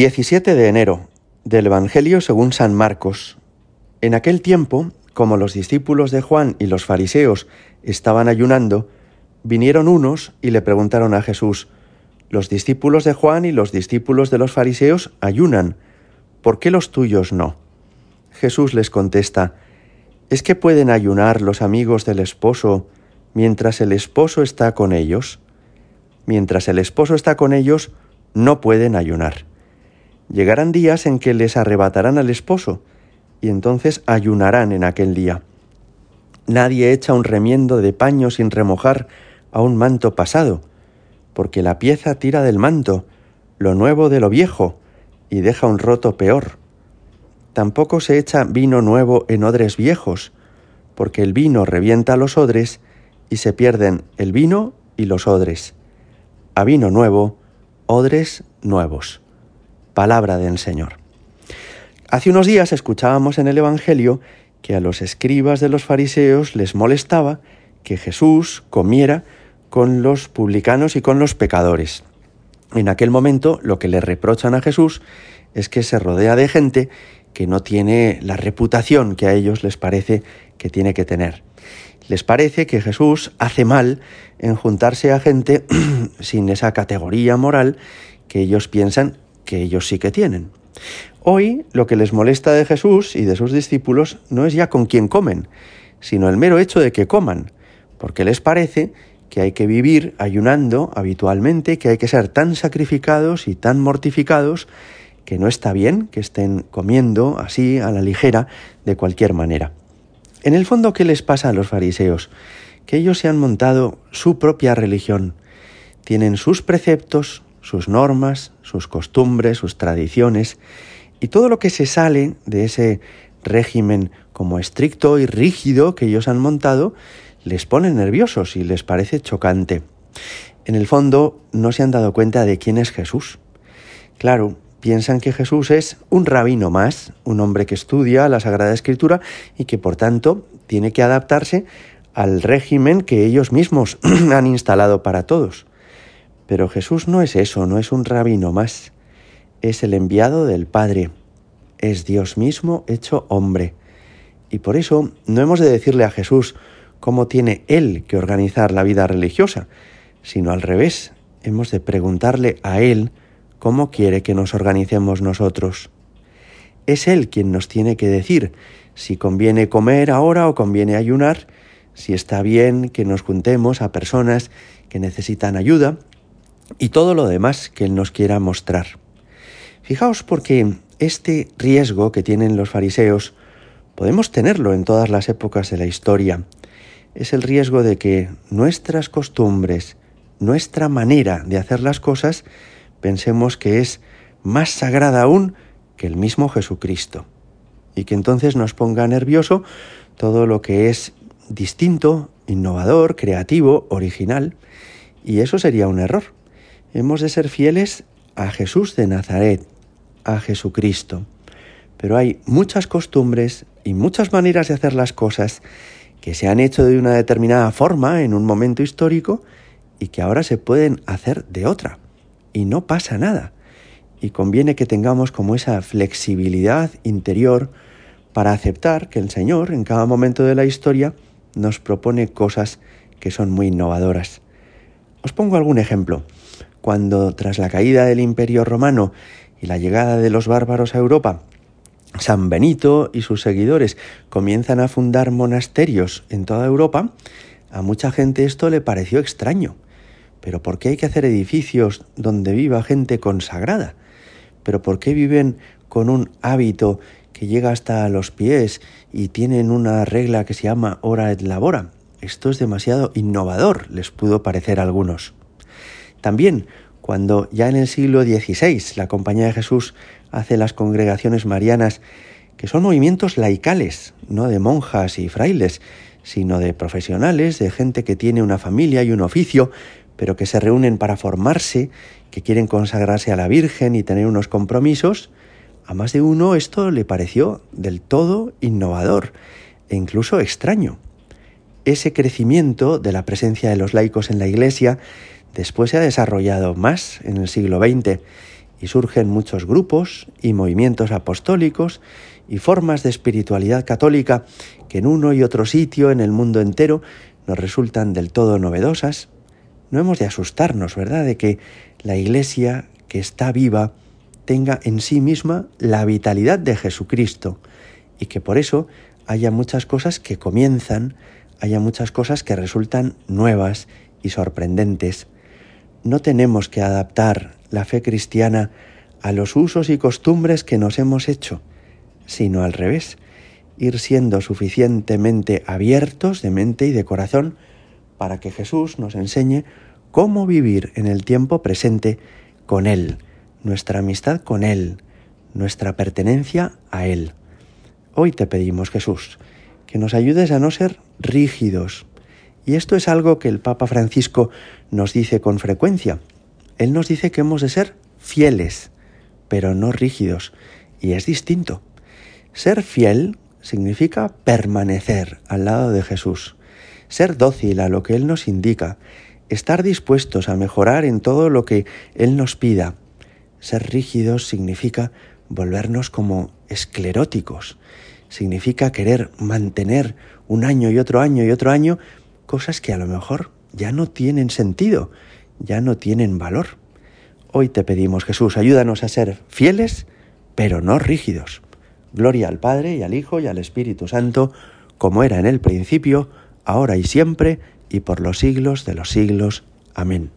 17 de enero del Evangelio según San Marcos. En aquel tiempo, como los discípulos de Juan y los fariseos estaban ayunando, vinieron unos y le preguntaron a Jesús, los discípulos de Juan y los discípulos de los fariseos ayunan, ¿por qué los tuyos no? Jesús les contesta, ¿es que pueden ayunar los amigos del esposo mientras el esposo está con ellos? Mientras el esposo está con ellos, no pueden ayunar. Llegarán días en que les arrebatarán al esposo, y entonces ayunarán en aquel día. Nadie echa un remiendo de paño sin remojar a un manto pasado, porque la pieza tira del manto, lo nuevo de lo viejo, y deja un roto peor. Tampoco se echa vino nuevo en odres viejos, porque el vino revienta los odres y se pierden el vino y los odres. A vino nuevo, odres nuevos palabra del Señor. Hace unos días escuchábamos en el Evangelio que a los escribas de los fariseos les molestaba que Jesús comiera con los publicanos y con los pecadores. En aquel momento lo que le reprochan a Jesús es que se rodea de gente que no tiene la reputación que a ellos les parece que tiene que tener. Les parece que Jesús hace mal en juntarse a gente sin esa categoría moral que ellos piensan que ellos sí que tienen. Hoy lo que les molesta de Jesús y de sus discípulos no es ya con quién comen, sino el mero hecho de que coman, porque les parece que hay que vivir ayunando habitualmente, que hay que ser tan sacrificados y tan mortificados que no está bien que estén comiendo así a la ligera de cualquier manera. En el fondo, ¿qué les pasa a los fariseos? Que ellos se han montado su propia religión, tienen sus preceptos, sus normas, sus costumbres, sus tradiciones, y todo lo que se sale de ese régimen como estricto y rígido que ellos han montado, les pone nerviosos y les parece chocante. En el fondo no se han dado cuenta de quién es Jesús. Claro, piensan que Jesús es un rabino más, un hombre que estudia la Sagrada Escritura y que por tanto tiene que adaptarse al régimen que ellos mismos han instalado para todos. Pero Jesús no es eso, no es un rabino más. Es el enviado del Padre. Es Dios mismo hecho hombre. Y por eso no hemos de decirle a Jesús cómo tiene Él que organizar la vida religiosa, sino al revés, hemos de preguntarle a Él cómo quiere que nos organicemos nosotros. Es Él quien nos tiene que decir si conviene comer ahora o conviene ayunar, si está bien que nos juntemos a personas que necesitan ayuda, y todo lo demás que Él nos quiera mostrar. Fijaos porque este riesgo que tienen los fariseos podemos tenerlo en todas las épocas de la historia. Es el riesgo de que nuestras costumbres, nuestra manera de hacer las cosas, pensemos que es más sagrada aún que el mismo Jesucristo. Y que entonces nos ponga nervioso todo lo que es distinto, innovador, creativo, original. Y eso sería un error hemos de ser fieles a Jesús de Nazaret, a Jesucristo. Pero hay muchas costumbres y muchas maneras de hacer las cosas que se han hecho de una determinada forma en un momento histórico y que ahora se pueden hacer de otra. Y no pasa nada. Y conviene que tengamos como esa flexibilidad interior para aceptar que el Señor en cada momento de la historia nos propone cosas que son muy innovadoras. Os pongo algún ejemplo cuando tras la caída del Imperio romano y la llegada de los bárbaros a Europa, San Benito y sus seguidores comienzan a fundar monasterios en toda Europa, a mucha gente esto le pareció extraño. ¿Pero por qué hay que hacer edificios donde viva gente consagrada? ¿Pero por qué viven con un hábito que llega hasta los pies y tienen una regla que se llama hora et labora? Esto es demasiado innovador, les pudo parecer a algunos. También cuando ya en el siglo XVI la Compañía de Jesús hace las congregaciones marianas, que son movimientos laicales, no de monjas y frailes, sino de profesionales, de gente que tiene una familia y un oficio, pero que se reúnen para formarse, que quieren consagrarse a la Virgen y tener unos compromisos, a más de uno esto le pareció del todo innovador e incluso extraño. Ese crecimiento de la presencia de los laicos en la Iglesia Después se ha desarrollado más en el siglo XX y surgen muchos grupos y movimientos apostólicos y formas de espiritualidad católica que en uno y otro sitio en el mundo entero nos resultan del todo novedosas, no hemos de asustarnos, ¿verdad?, de que la Iglesia que está viva tenga en sí misma la vitalidad de Jesucristo y que por eso haya muchas cosas que comienzan, haya muchas cosas que resultan nuevas y sorprendentes. No tenemos que adaptar la fe cristiana a los usos y costumbres que nos hemos hecho, sino al revés, ir siendo suficientemente abiertos de mente y de corazón para que Jesús nos enseñe cómo vivir en el tiempo presente con Él, nuestra amistad con Él, nuestra pertenencia a Él. Hoy te pedimos, Jesús, que nos ayudes a no ser rígidos. Y esto es algo que el Papa Francisco nos dice con frecuencia. Él nos dice que hemos de ser fieles, pero no rígidos. Y es distinto. Ser fiel significa permanecer al lado de Jesús, ser dócil a lo que Él nos indica, estar dispuestos a mejorar en todo lo que Él nos pida. Ser rígidos significa volvernos como escleróticos, significa querer mantener un año y otro año y otro año cosas que a lo mejor ya no tienen sentido, ya no tienen valor. Hoy te pedimos, Jesús, ayúdanos a ser fieles, pero no rígidos. Gloria al Padre y al Hijo y al Espíritu Santo, como era en el principio, ahora y siempre, y por los siglos de los siglos. Amén.